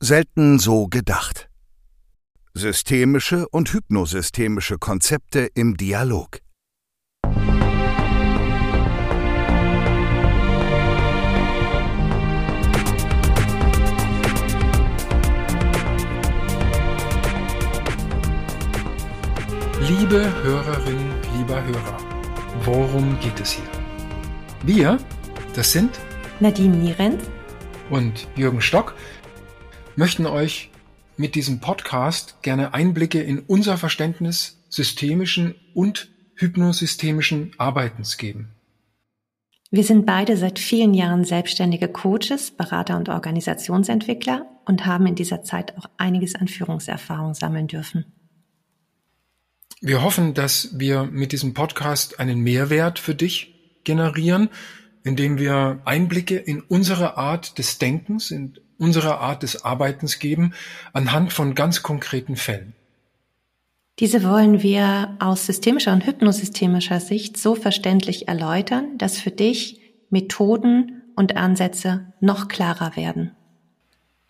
Selten so gedacht. Systemische und hypnosystemische Konzepte im Dialog. Liebe Hörerin, lieber Hörer, worum geht es hier? Wir, das sind Nadine Nierenz und Jürgen Stock, möchten euch mit diesem Podcast gerne Einblicke in unser Verständnis systemischen und hypnosystemischen Arbeitens geben. Wir sind beide seit vielen Jahren selbstständige Coaches, Berater und Organisationsentwickler und haben in dieser Zeit auch einiges an Führungserfahrung sammeln dürfen. Wir hoffen, dass wir mit diesem Podcast einen Mehrwert für dich generieren, indem wir Einblicke in unsere Art des Denkens, in unsere Art des Arbeitens geben, anhand von ganz konkreten Fällen. Diese wollen wir aus systemischer und hypnosystemischer Sicht so verständlich erläutern, dass für dich Methoden und Ansätze noch klarer werden.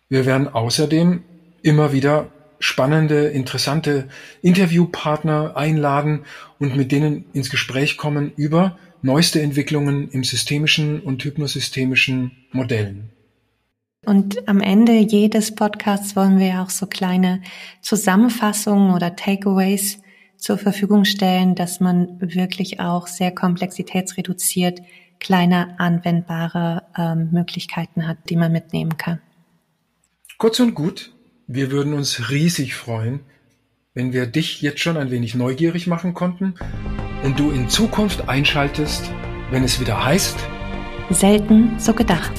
Wir werden außerdem immer wieder spannende, interessante Interviewpartner einladen und mit denen ins Gespräch kommen über neueste Entwicklungen im systemischen und hypnosystemischen Modellen. Und am Ende jedes Podcasts wollen wir auch so kleine Zusammenfassungen oder Takeaways zur Verfügung stellen, dass man wirklich auch sehr komplexitätsreduziert kleine anwendbare ähm, Möglichkeiten hat, die man mitnehmen kann. Kurz und gut, wir würden uns riesig freuen, wenn wir dich jetzt schon ein wenig neugierig machen konnten und du in Zukunft einschaltest, wenn es wieder heißt, selten so gedacht.